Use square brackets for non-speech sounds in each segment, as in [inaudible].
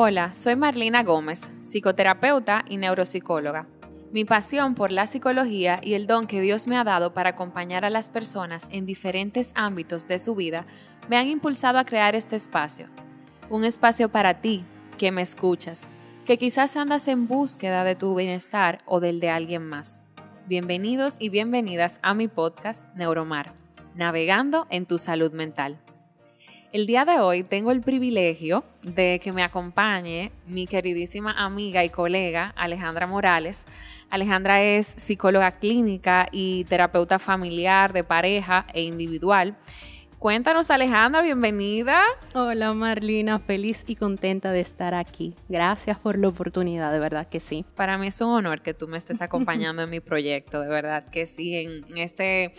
Hola, soy Marlina Gómez, psicoterapeuta y neuropsicóloga. Mi pasión por la psicología y el don que Dios me ha dado para acompañar a las personas en diferentes ámbitos de su vida me han impulsado a crear este espacio. Un espacio para ti, que me escuchas, que quizás andas en búsqueda de tu bienestar o del de alguien más. Bienvenidos y bienvenidas a mi podcast Neuromar, navegando en tu salud mental. El día de hoy tengo el privilegio de que me acompañe mi queridísima amiga y colega Alejandra Morales. Alejandra es psicóloga clínica y terapeuta familiar de pareja e individual. Cuéntanos Alejandra, bienvenida. Hola Marlina, feliz y contenta de estar aquí. Gracias por la oportunidad, de verdad que sí. Para mí es un honor que tú me estés [laughs] acompañando en mi proyecto, de verdad que sí, en este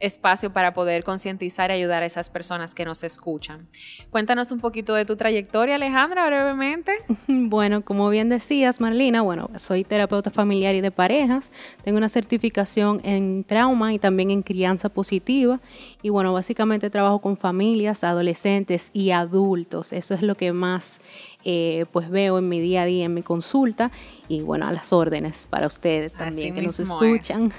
espacio para poder concientizar y ayudar a esas personas que nos escuchan. Cuéntanos un poquito de tu trayectoria, Alejandra, brevemente. [laughs] Bueno, como bien decías, Marlina, bueno, soy terapeuta familiar y de parejas, tengo una certificación en trauma y también en crianza positiva y bueno, básicamente trabajo con familias, adolescentes y adultos. Eso es lo que más eh, pues veo en mi día a día, en mi consulta y bueno, a las órdenes para ustedes también que nos escuchan.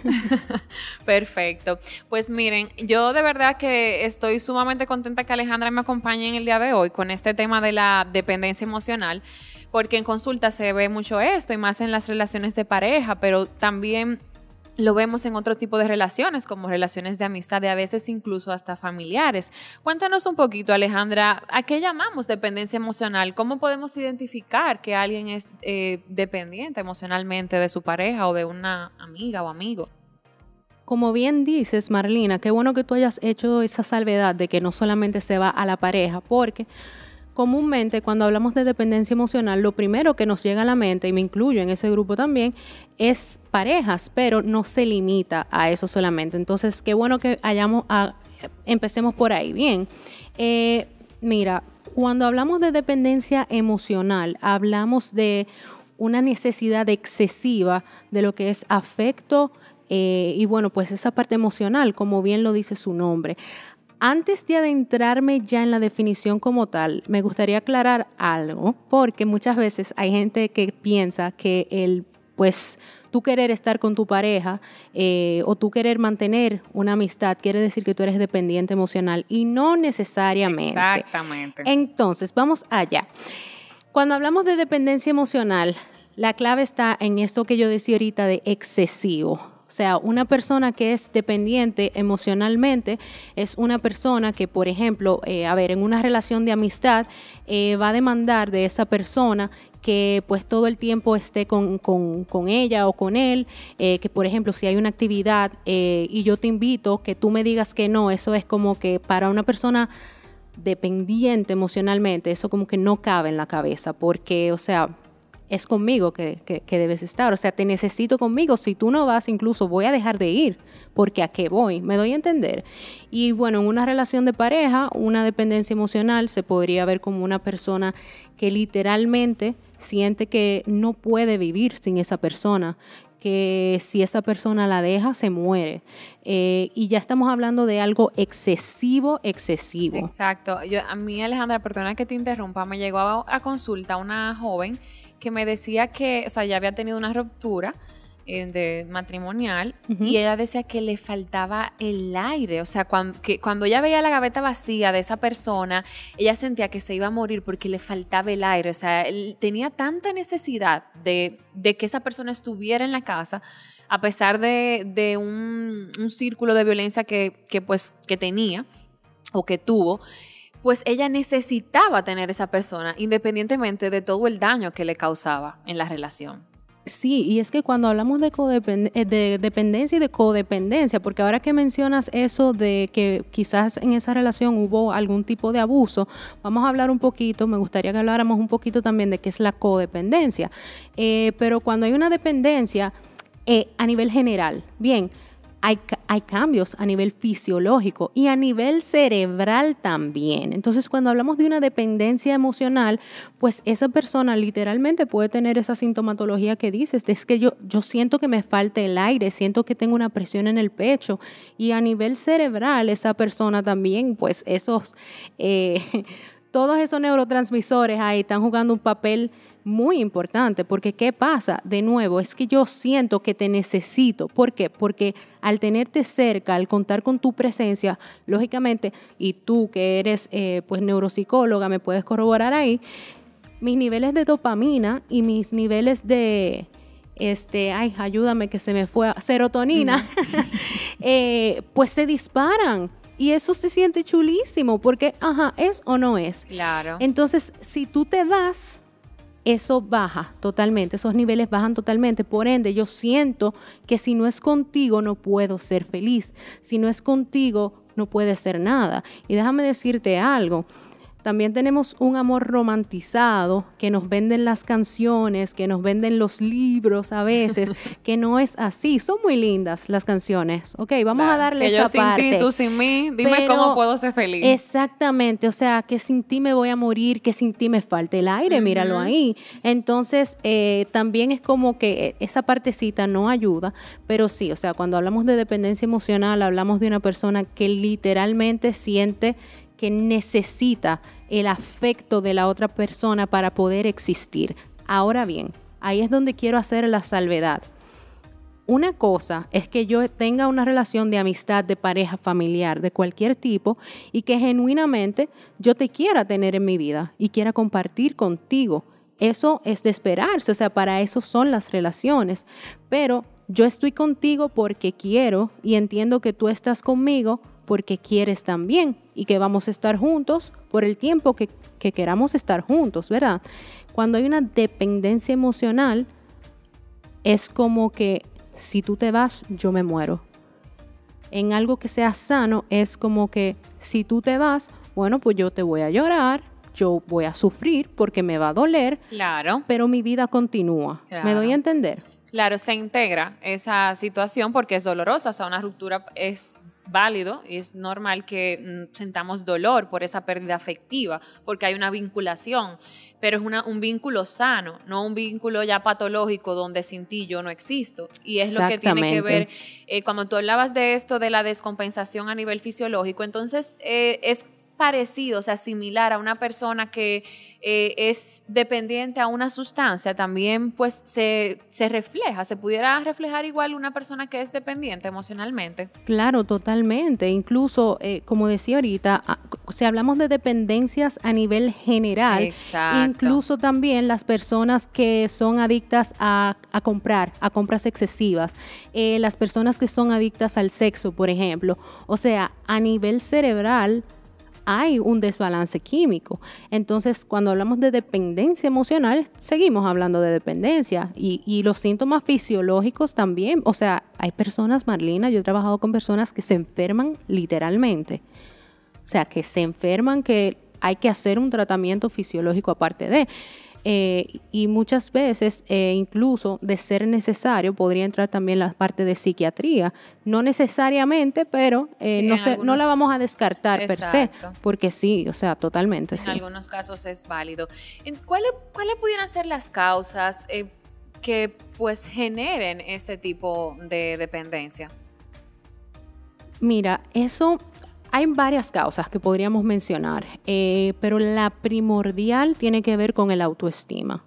[laughs] Perfecto. Pues miren, yo de verdad que estoy sumamente contenta que Alejandra me acompañe en el día de hoy con este tema de la dependencia emocional porque en consulta se ve mucho esto y más en las relaciones de pareja, pero también lo vemos en otro tipo de relaciones, como relaciones de amistad, y a veces incluso hasta familiares. Cuéntanos un poquito, Alejandra, ¿a qué llamamos dependencia emocional? ¿Cómo podemos identificar que alguien es eh, dependiente emocionalmente de su pareja o de una amiga o amigo? Como bien dices, Marlina, qué bueno que tú hayas hecho esa salvedad de que no solamente se va a la pareja, porque comúnmente cuando hablamos de dependencia emocional, lo primero que nos llega a la mente, y me incluyo en ese grupo también, es parejas, pero no se limita a eso solamente. Entonces, qué bueno que hayamos a, empecemos por ahí. Bien, eh, mira, cuando hablamos de dependencia emocional, hablamos de una necesidad excesiva de lo que es afecto eh, y bueno, pues esa parte emocional, como bien lo dice su nombre. Antes de adentrarme ya en la definición como tal, me gustaría aclarar algo, porque muchas veces hay gente que piensa que el, pues, tú querer estar con tu pareja eh, o tú querer mantener una amistad quiere decir que tú eres dependiente emocional y no necesariamente. Exactamente. Entonces, vamos allá. Cuando hablamos de dependencia emocional, la clave está en esto que yo decía ahorita de excesivo. O sea, una persona que es dependiente emocionalmente es una persona que, por ejemplo, eh, a ver, en una relación de amistad eh, va a demandar de esa persona que pues todo el tiempo esté con, ella o con él, eh, que por ejemplo si hay una actividad y yo te invito, que tú me digas que no, eso es como que para una persona dependiente emocionalmente, eso como que no cabe en la cabeza, porque, o sea, es conmigo que, debes estar. O sea, te necesito conmigo. Si tú no vas, incluso voy a dejar de ir, porque a qué voy, me doy a entender. Y bueno, en una relación de pareja, una dependencia emocional se podría ver como una persona que literalmente siente que no puede vivir sin esa persona, que si esa persona la deja, se muere. Eh, y ya estamos hablando de algo excesivo, excesivo. Exacto. Yo, a mí, Alejandra, perdona que te interrumpa, me llegó a, a consulta una joven que me decía que, o sea, ya había tenido una ruptura eh, de matrimonial y ella decía que le faltaba el aire, o sea, cuando, que, cuando ella veía la gaveta vacía de esa persona, ella sentía que se iba a morir porque le faltaba el aire, o sea, él tenía tanta necesidad de, que esa persona estuviera en la casa a pesar de, un, un, círculo de violencia que, que, pues, que tenía o que tuvo, pues ella necesitaba tener esa persona independientemente de todo el daño que le causaba en la relación. Sí, y es que cuando hablamos de, eh, de dependencia y de codependencia, porque ahora que mencionas eso de que quizás en esa relación hubo algún tipo de abuso, vamos a hablar un poquito, me gustaría que habláramos un poquito también de qué es la codependencia. Eh, pero cuando hay una dependencia eh, a nivel general, bien, hay, cambios a nivel fisiológico y a nivel cerebral también. Entonces, cuando hablamos de una dependencia emocional, pues esa persona literalmente puede tener esa sintomatología que dices, es que yo, yo siento que me falta el aire, siento que tengo una presión en el pecho y a nivel cerebral esa persona también, pues esos... Eh, [laughs] todos esos neurotransmisores ahí están jugando un papel muy importante, porque ¿qué pasa? De nuevo, es que yo siento que te necesito. ¿Por qué? Porque al tenerte cerca, al contar con tu presencia, lógicamente, y tú que eres eh, pues neuropsicóloga, me puedes corroborar ahí, mis niveles de dopamina y mis niveles de, este, ay, ayúdame que se me fue, serotonina, [laughs] eh, pues se disparan. Y eso se siente chulísimo porque, ajá, ¿es o no es? Claro. Entonces, si tú te vas, eso baja totalmente, esos niveles bajan totalmente. Por ende, yo siento que si no es contigo, no puedo ser feliz. Si no es contigo, no puede ser nada. Y déjame decirte algo. También tenemos un amor romantizado que nos venden las canciones, que nos venden los libros a veces, [laughs] que no es así. Son muy lindas las canciones. Ok, vamos a darle que esa yo sin parte. ti, tú sin mí, dime Pero cómo puedo ser feliz. Exactamente, o sea, que sin ti me voy a morir, que sin ti me falte el aire, míralo ahí. Entonces, eh, también es como que esa partecita no ayuda, pero sí, o sea, cuando hablamos de dependencia emocional, hablamos de una persona que literalmente siente que necesita el afecto de la otra persona para poder existir. Ahora bien, ahí es donde quiero hacer la salvedad. Una cosa es que yo tenga una relación de amistad, de pareja, familiar, de cualquier tipo, y que genuinamente yo te quiera tener en mi vida y quiera compartir contigo. Eso es de esperarse, o sea, para eso son las relaciones. Pero yo estoy contigo porque quiero y entiendo que tú estás conmigo porque quieres también y que vamos a estar juntos por el tiempo que, que queramos estar juntos, ¿verdad? Cuando hay una dependencia emocional, es como que si tú te vas, yo me muero. En algo que sea sano, es como que si tú te vas, bueno, pues yo te voy a llorar, yo voy a sufrir porque me va a doler, Claro. pero mi vida continúa. ¿Me doy a entender? Claro, se integra esa situación porque es dolorosa, o sea, una ruptura es válido y es normal que mm, sentamos dolor por esa pérdida afectiva, porque hay una vinculación, pero es una- un vínculo sano, no un vínculo ya patológico donde sin ti yo no existo. Y es lo que tiene que ver, eh, cuando tú hablabas de esto, de la descompensación a nivel fisiológico, entonces eh, es parecido, o sea, similar a una persona que eh, es dependiente a una sustancia, también pues se, se refleja, se pudiera reflejar igual una persona que es dependiente emocionalmente. Claro, totalmente. Incluso, eh, como decía ahorita, a- si hablamos de dependencias a nivel general, Exacto. incluso también las personas que son adictas a, a comprar, a compras excesivas, eh, las personas que son adictas al sexo, por ejemplo. O sea, a nivel cerebral hay un desbalance químico. Entonces, cuando hablamos de dependencia emocional, seguimos hablando de dependencia y, y los síntomas fisiológicos también. O sea, hay personas, Marlina, yo he trabajado con personas que se enferman literalmente. O sea, que se enferman, que hay que hacer un tratamiento fisiológico aparte de. Eh, y muchas veces, eh, incluso de ser necesario, podría entrar también la parte de psiquiatría. No necesariamente, pero eh, Sí, no, la vamos a descartar per se, porque sí, o sea, totalmente En sí. algunos casos es válido. ¿Cuáles cuáles pudieran ser las causas que pues generen este tipo de dependencia? Mira, eso hay varias causas que podríamos mencionar, eh, pero la primordial tiene que ver con el autoestima.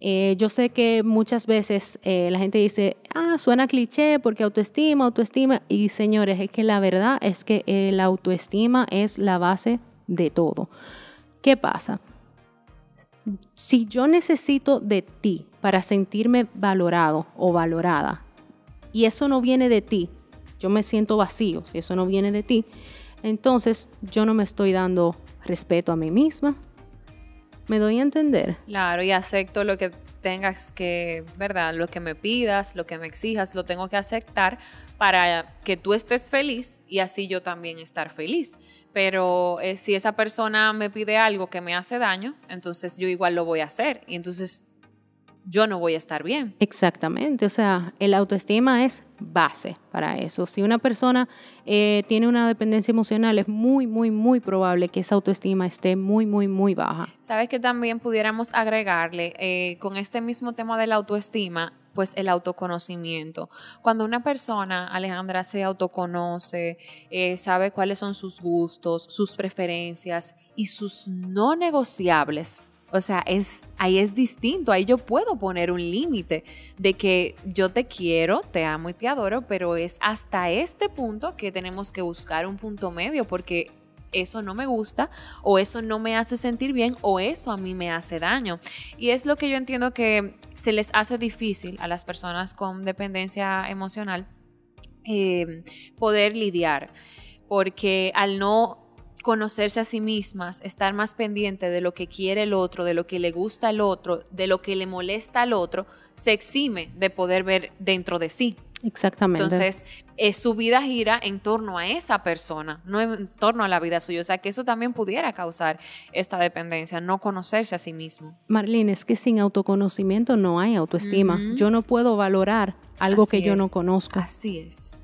Eh, yo sé que muchas veces eh, la gente dice, ah, suena cliché porque autoestima, autoestima, y señores, es que la verdad es que el autoestima es la base de todo. ¿Qué pasa? Si yo necesito de ti para sentirme valorado o valorada, y eso no viene de ti, yo me siento vacío si eso no viene de ti, entonces yo no me estoy dando respeto a mí misma. ¿Me doy a entender? Claro, y acepto lo que tengas que, ¿verdad? Lo que me pidas, lo que me exijas, lo tengo que aceptar para que tú estés feliz y así yo también estar feliz. Pero eh, si esa persona me pide algo que me hace daño, entonces yo igual lo voy a hacer y entonces yo no voy a estar bien. Exactamente, o sea, el autoestima es base para eso. Si una persona eh, tiene una dependencia emocional, es muy, muy, muy probable que esa autoestima esté muy, muy, muy baja. Sabes que también pudiéramos agregarle eh, con este mismo tema de la autoestima pues el autoconocimiento. Cuando una persona, Alejandra, se autoconoce, eh, sabe cuáles son sus gustos, sus preferencias y sus no negociables, o sea, es, ahí es distinto, ahí yo puedo poner un límite de que yo te quiero, te amo y te adoro, pero es hasta este punto que tenemos que buscar un punto medio porque eso no me gusta o eso no me hace sentir bien o eso a mí me hace daño. Y es lo que yo entiendo que se les hace difícil a las personas con dependencia emocional eh, poder lidiar, porque al no conocerse a sí mismas, estar más pendiente de lo que quiere el otro, de lo que le gusta al otro, de lo que le molesta al otro, se exime de poder ver dentro de sí. Exactamente. Entonces, eh, su vida gira en torno a esa persona, no en torno a la vida suya. O sea, que eso también pudiera causar esta dependencia, no conocerse a sí mismo. Marlene, es que sin autoconocimiento no hay autoestima. Yo no puedo valorar algo que yo no conozco. Así es.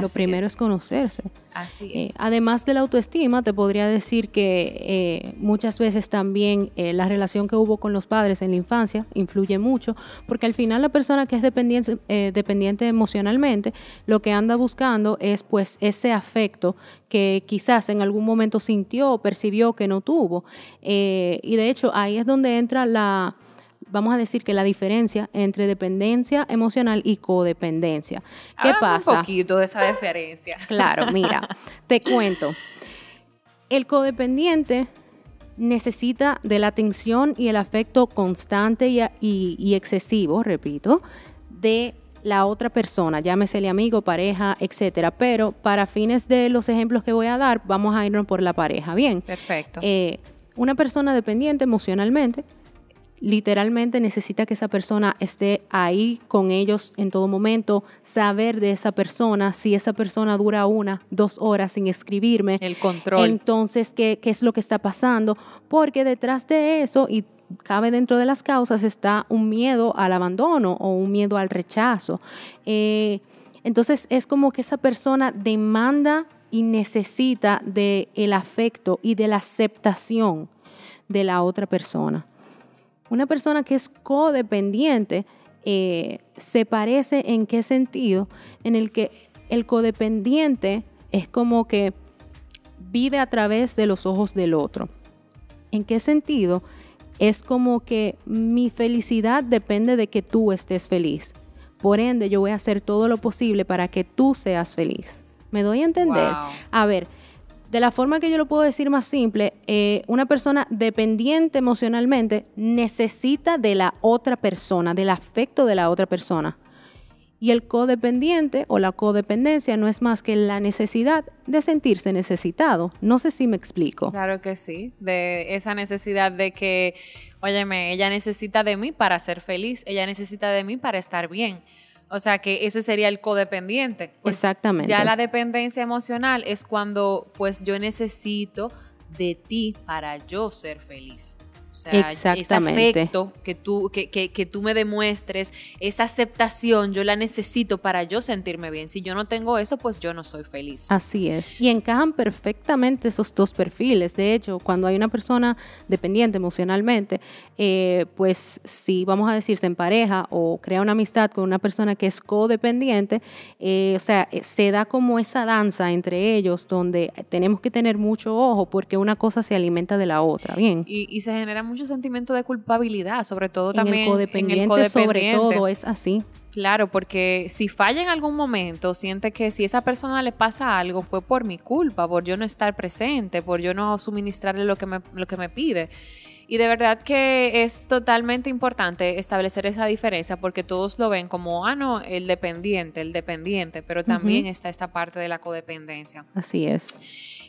Lo primero es. conocerse. Así eh, es. además de la autoestima, te podría decir que eh, muchas veces también eh, la relación que hubo con los padres en la infancia influye mucho, porque al final la persona que es dependiente, dependiente emocionalmente, lo que anda buscando es pues ese afecto que quizás en algún momento sintió o percibió que no tuvo. y de hecho ahí es donde entra la vamos a decir que la diferencia entre dependencia emocional y codependencia. ¿Qué pasa? Un poquito de esa diferencia. [laughs] Claro, mira, te cuento. El codependiente necesita de la atención y el afecto constante y, excesivo, repito, de la otra persona, llámesele amigo, pareja, etcétera. Pero para fines de los ejemplos que voy a dar, vamos a irnos por la pareja. Bien. Perfecto. Eh, una persona dependiente emocionalmente literalmente necesita que esa persona esté ahí con ellos en todo momento, saber de esa persona, si esa persona dura una, dos horas sin escribirme. El control. Entonces, ¿qué, es lo que está pasando? Porque detrás de eso, y cabe dentro de las causas, está un miedo al abandono o un miedo al rechazo. Eh, entonces, es como que esa persona demanda y necesita del el afecto y de la aceptación de la otra persona. Una persona que es codependiente eh, se parece en qué sentido, en el que el codependiente es como que vive a través de los ojos del otro. ¿En qué sentido? Es como que mi felicidad depende de que tú estés feliz. Por ende, yo voy a hacer todo lo posible para que tú seas feliz. ¿Me doy a entender? A ver, de la forma que yo lo puedo decir más simple, eh, una persona dependiente emocionalmente necesita de la otra persona, del afecto de la otra persona. Y el codependiente o la codependencia no es más que la necesidad de sentirse necesitado. No sé si me explico. Claro que sí, de esa necesidad de que, óyeme, ella necesita de mí para ser feliz, ella necesita de mí para estar bien. O sea que ese sería el codependiente. Pues Exactamente. Ya la dependencia emocional es cuando pues yo necesito de ti para yo ser feliz. O sea, ese afecto que tú, que, que, que, tú me demuestres, esa aceptación, yo la necesito para yo sentirme bien. Si yo no tengo eso, pues yo no soy feliz. Así es. Y encajan perfectamente esos dos perfiles. De hecho, cuando hay una persona dependiente emocionalmente, eh, pues si vamos a decirse en pareja o crea una amistad con una persona que es codependiente, eh, o sea, eh, se da como esa danza entre ellos donde tenemos que tener mucho ojo porque una cosa se alimenta de la otra. Bien. Y, y se genera mucho sentimiento de culpabilidad, sobre todo también en el codependiente, sobre todo es así. Claro, porque si falla en algún momento, siente que si esa persona le pasa algo fue por mi culpa, por yo no estar presente, por yo no suministrarle lo que me, lo que me pide. Y de verdad que es totalmente importante establecer esa diferencia porque todos lo ven como, ah, no, el dependiente, el dependiente, pero también está esta parte de la codependencia. Así es.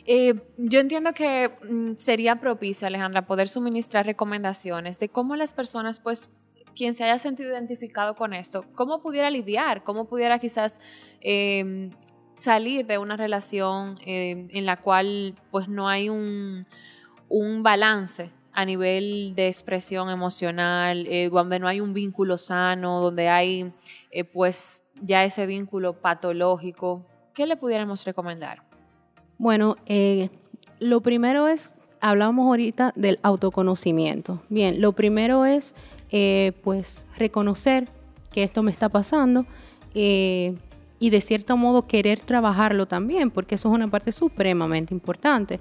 Eh, yo entiendo que mm, sería propicio, Alejandra, poder suministrar recomendaciones de cómo las personas, pues, quien se haya sentido identificado con esto, cómo pudiera lidiar, cómo pudiera quizás em, salir de una relación em, en la cual, pues, no hay un, balance a nivel de expresión emocional, eh, donde no hay un vínculo sano, donde hay, eh, pues, ya ese vínculo patológico. ¿Qué le pudiéramos recomendar? Bueno, eh, lo primero es, hablamos ahorita del autoconocimiento. Bien, lo primero es, eh, pues, reconocer que esto me está pasando eh, y de cierto modo querer trabajarlo también, porque eso es una parte supremamente importante.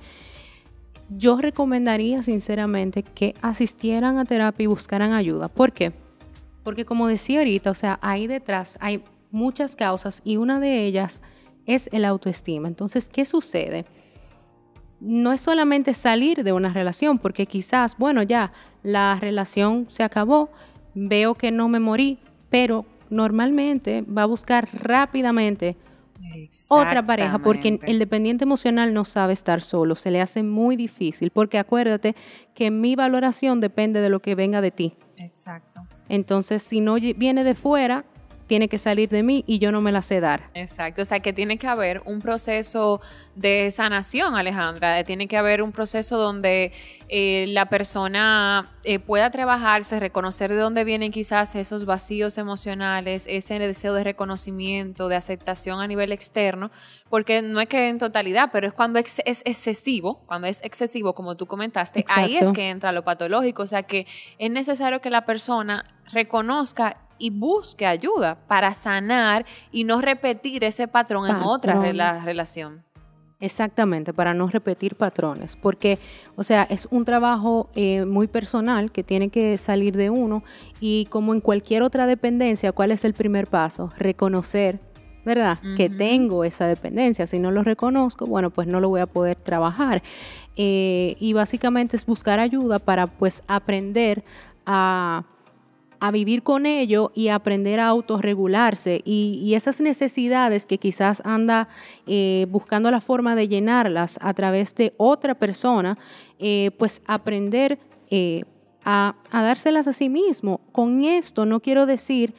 Yo recomendaría sinceramente que asistieran a terapia y buscaran ayuda. ¿Por qué? Porque como decía ahorita, o sea, ahí detrás hay muchas causas y una de ellas es el autoestima. Entonces, ¿qué sucede? No es solamente salir de una relación, porque quizás, bueno, ya la relación se acabó, veo que no me morí, pero normalmente va a buscar rápidamente otra pareja, porque el dependiente emocional no sabe estar solo, se le hace muy difícil, porque acuérdate que mi valoración depende de lo que venga de ti. Exacto. Entonces, si no viene de fuera, tiene que salir de mí y yo no me la sé dar. Exacto, o sea que tiene que haber un proceso de sanación, Alejandra, tiene que haber un proceso donde eh, la persona eh, pueda trabajarse, reconocer de dónde vienen quizás esos vacíos emocionales, ese deseo de reconocimiento, de aceptación a nivel externo, porque no es que en totalidad, pero es cuando es, excesivo, cuando es excesivo, como tú comentaste, ahí es que entra lo patológico, o sea que es necesario que la persona reconozca y busque ayuda para sanar y no repetir ese patrón en otra relación. Exactamente, para no repetir patrones, porque, o sea, es un trabajo eh, muy personal que tiene que salir de uno y como en cualquier otra dependencia, ¿cuál es el primer paso? Reconocer, ¿verdad? Que tengo esa dependencia. Si no lo reconozco, bueno, pues no lo voy a poder trabajar. Eh, y básicamente es buscar ayuda para pues aprender a a vivir con ello y aprender a autorregularse y, esas necesidades que quizás anda eh, buscando la forma de llenarlas a través de otra persona, eh, pues aprender eh, a, dárselas a sí mismo. Con esto no quiero decir...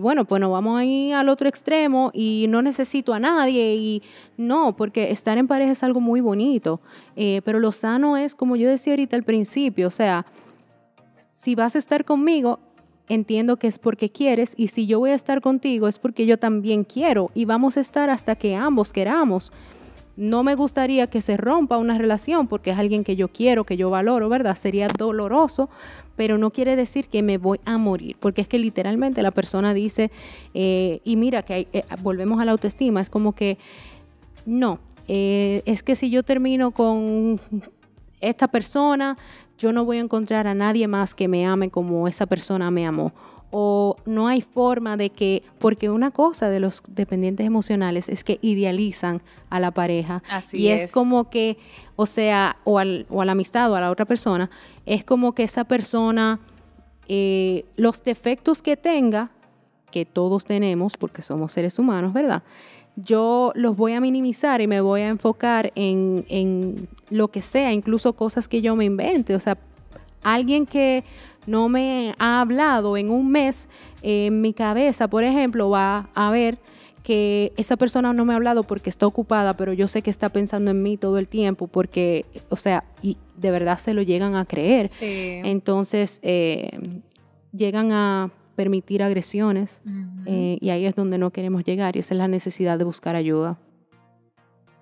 bueno, pues nos vamos a ir al otro extremo y no necesito a nadie y no, porque estar en pareja es algo muy bonito, pero lo sano es, como yo decía ahorita al principio, o sea, si vas a estar conmigo, entiendo que es porque quieres y si yo voy a estar contigo es porque yo también quiero y vamos a estar hasta que ambos queramos. No me gustaría que se rompa una relación porque es alguien que yo quiero, que yo valoro, ¿verdad? Sería doloroso, pero no quiere decir que me voy a morir, porque es que literalmente la persona dice, eh, y mira que eh, volvemos a la autoestima, es como que, no, eh, es que si yo termino con esta persona, yo no voy a encontrar a nadie más que me ame como esa persona me amó. O no hay forma de que, porque una cosa de los dependientes emocionales es que idealizan a la pareja. Así y es. como que, o sea, o, al, o a la amistad o a la otra persona, es como que esa persona, eh, los defectos que tenga, que todos tenemos, porque somos seres humanos, ¿verdad? Yo los voy a minimizar y me voy a enfocar en, lo que sea, incluso cosas que yo me invente. O sea, alguien que no me ha hablado en un mes, en mi cabeza, por ejemplo, va a ver que esa persona no me ha hablado porque está ocupada, pero yo sé que está pensando en mí todo el tiempo, porque, o sea, y de verdad se lo llegan a creer. Entonces, eh, llegan a permitir agresiones eh, y ahí es donde no queremos llegar y esa es la necesidad de buscar ayuda.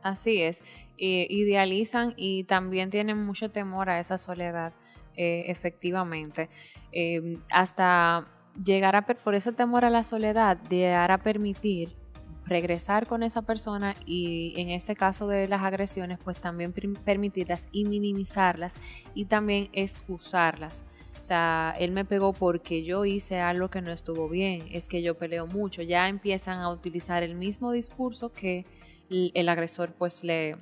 Así es, idealizan y también tienen mucho temor a esa soledad, eh, efectivamente, em, hasta llegar a, por ese temor a la soledad, llegar a permitir regresar con esa persona y en este caso de las agresiones, pues también permitirlas y minimizarlas y también excusarlas. O sea, él me pegó porque yo hice algo que no estuvo bien, es que yo peleo mucho. Ya empiezan a utilizar el mismo discurso que el agresor pues le,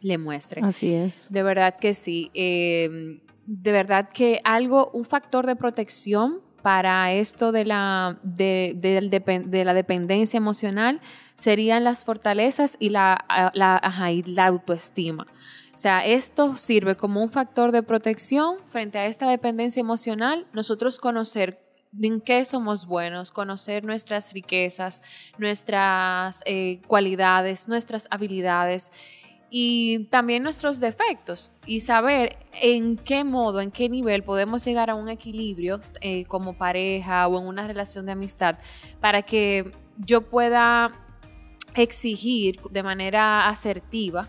le muestre. Así es. De verdad que sí. Em, de verdad que algo, un factor de protección para esto de la, de, de, la dependencia emocional serían las fortalezas y la, la, y la autoestima. O sea, esto sirve como un factor de protección frente a esta dependencia emocional, nosotros conocer en qué somos buenos, conocer nuestras riquezas, nuestras eh, cualidades, nuestras habilidades y también nuestros defectos y saber en qué modo, en qué nivel podemos llegar a un equilibrio eh, como pareja o en una relación de amistad para que yo pueda exigir de manera asertiva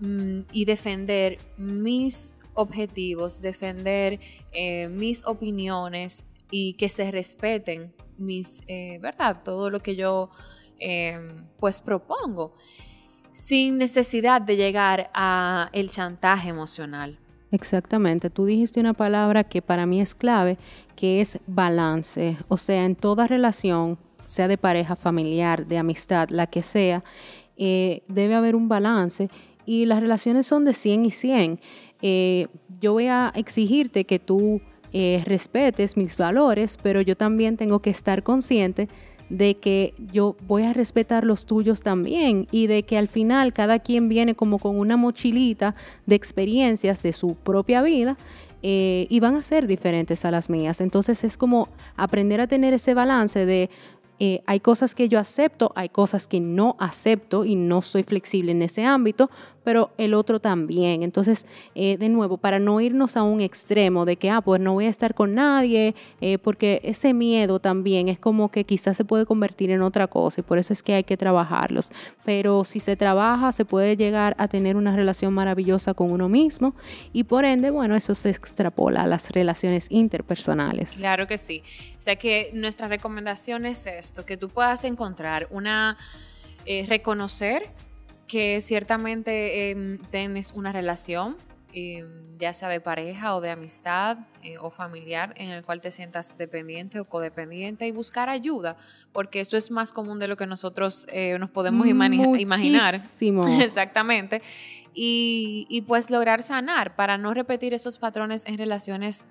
Mm, y defender mis objetivos, defender eh, mis opiniones y que se respeten mis, eh, ¿verdad? Todo lo que yo em, pues propongo sin necesidad de llegar a el chantaje emocional. Exactamente, tú dijiste una palabra que para mí es clave, que es balance, o sea, en toda relación, sea de pareja, familiar, de amistad, la que sea, eh, debe haber un balance y las relaciones son de 100 y 100. Eh, yo voy a exigirte que tú eh, respetes mis valores, pero yo también tengo que estar consciente de que yo voy a respetar los tuyos también y de que al final cada quien viene como con una mochilita de experiencias de su propia vida eh, y van a ser diferentes a las mías. Entonces es como aprender a tener ese balance de hay cosas que yo acepto, hay cosas que no acepto y no soy flexible en ese ámbito, pero el otro también. Entonces, eh, de nuevo, para no irnos a un extremo de que, ah, pues no voy a estar con nadie, eh, porque ese miedo también es como que quizás se puede convertir en otra cosa y por eso es que hay que trabajarlos. Pero si se trabaja, se puede llegar a tener una relación maravillosa con uno mismo y por ende, bueno, eso se extrapola a las relaciones interpersonales. Claro que sí. O sea que nuestra recomendación es esto, que tú puedas encontrar una, eh, reconocer que ciertamente em, tienes una relación, em, ya sea de pareja o de amistad eh, o familiar, en el cual te sientas dependiente o codependiente y buscar ayuda, porque eso es más común de lo que nosotros eh, nos podemos imaginar. [laughs] Exactamente. Y, y pues lograr sanar para no repetir esos patrones en relaciones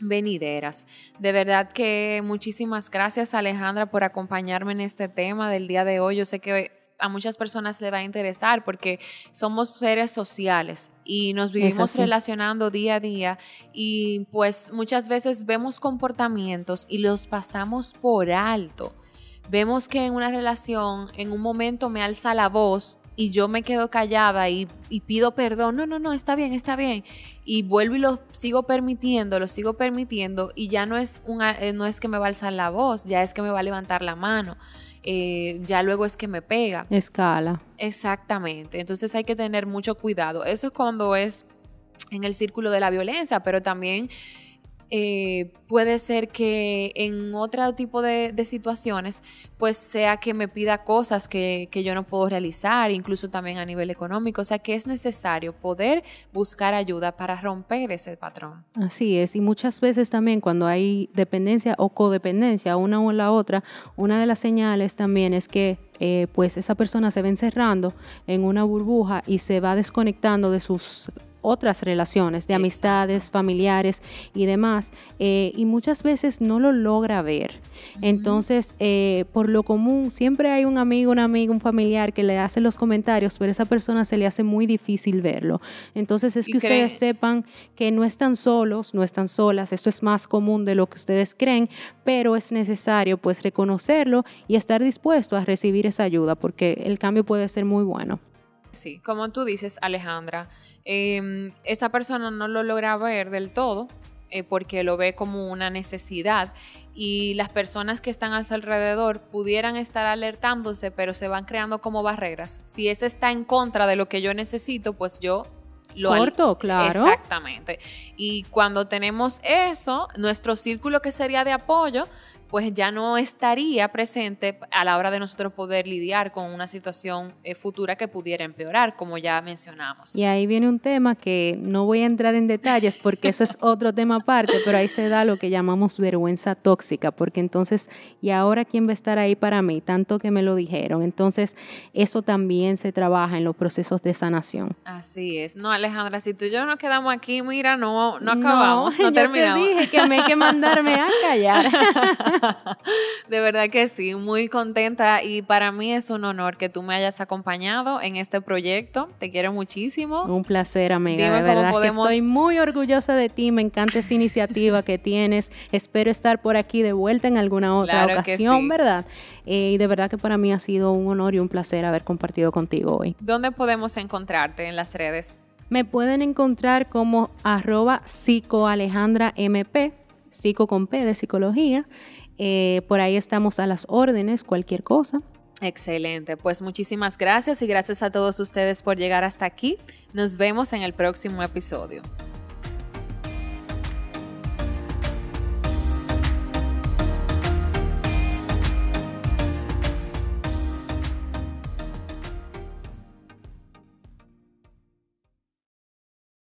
venideras. De verdad que muchísimas gracias Alejandra por acompañarme en este tema del día de hoy. Yo sé que a muchas personas le va a interesar porque somos seres sociales y nos vivimos relacionando día a día y pues muchas veces vemos comportamientos y los pasamos por alto. Vemos que en una relación en un momento me alza la voz y yo me quedo callada y, pido perdón, no, no, no, está bien, está bien. Y vuelvo y lo sigo permitiendo, lo sigo permitiendo y ya no es, una, eh, no es que me va a alzar la voz, ya es que me va a levantar la mano. Eh, ya luego es que me pega. Escala. Exactamente. Entonces hay que tener mucho cuidado. Eso es cuando es en el círculo de la violencia, pero también eh, puede ser que en otro tipo de, situaciones, pues sea que me pida cosas que, yo no puedo realizar, incluso también a nivel económico. O sea que es necesario poder buscar ayuda para romper ese patrón. Así es, y muchas veces también cuando hay dependencia o codependencia, una o la otra, una de las señales también es que eh, pues esa persona se va encerrando en una burbuja y se va desconectando de sus otras relaciones de amistades, familiares y demás, eh, y muchas veces no lo logra ver. Entonces, eh, por lo común, siempre hay un amigo, un amigo, un familiar que le hace los comentarios, pero a esa persona se le hace muy difícil verlo. Entonces, es que ustedes sepan que no están solos, no están solas, esto es más común de lo que ustedes creen, pero es necesario pues reconocerlo y estar dispuesto a recibir esa ayuda, porque el cambio puede ser muy bueno. Sí, como tú dices, Alejandra, Em, esa persona no lo logra ver del todo eh, porque lo ve como una necesidad y las personas que están a su alrededor pudieran estar alertándose, pero se van creando como barreras. Si ese está en contra de lo que yo necesito, pues yo lo corto, claro. Exactamente. Y cuando tenemos eso, nuestro círculo que sería de apoyo, pues ya no estaría presente a la hora de nosotros poder lidiar con una situación eh, futura que pudiera empeorar, como ya mencionamos. Y ahí viene un tema que no voy a entrar en detalles porque eso es otro tema aparte, pero ahí se da lo que llamamos vergüenza tóxica, porque entonces, ¿y ahora quién va a estar ahí para mí? Tanto que me lo dijeron. Entonces, eso también se trabaja en los procesos de sanación. Así es. No, Alejandra, si tú y yo nos quedamos aquí, mira, no, no acabamos, no, terminamos. [laughs] Yo te dije que me hay que mandarme a callar. [laughs] [laughs] de verdad que sí, muy contenta y para mí es un honor que tú me hayas acompañado en este proyecto. Te quiero muchísimo. Un placer, amiga. de verdad que estoy muy orgullosa de ti. Me encanta esta iniciativa que tienes. Espero estar por aquí de vuelta en alguna otra ocasión, ¿verdad? Eh, y de verdad que para mí ha sido un honor y un placer haber compartido contigo hoy. ¿Dónde podemos encontrarte en las redes? Me pueden encontrar como arroba psicoalejandramp, psico con P de psicología. Eh, por ahí estamos a las órdenes, cualquier cosa. Excelente, pues muchísimas gracias y gracias a todos ustedes por llegar hasta aquí. Nos vemos en el próximo episodio.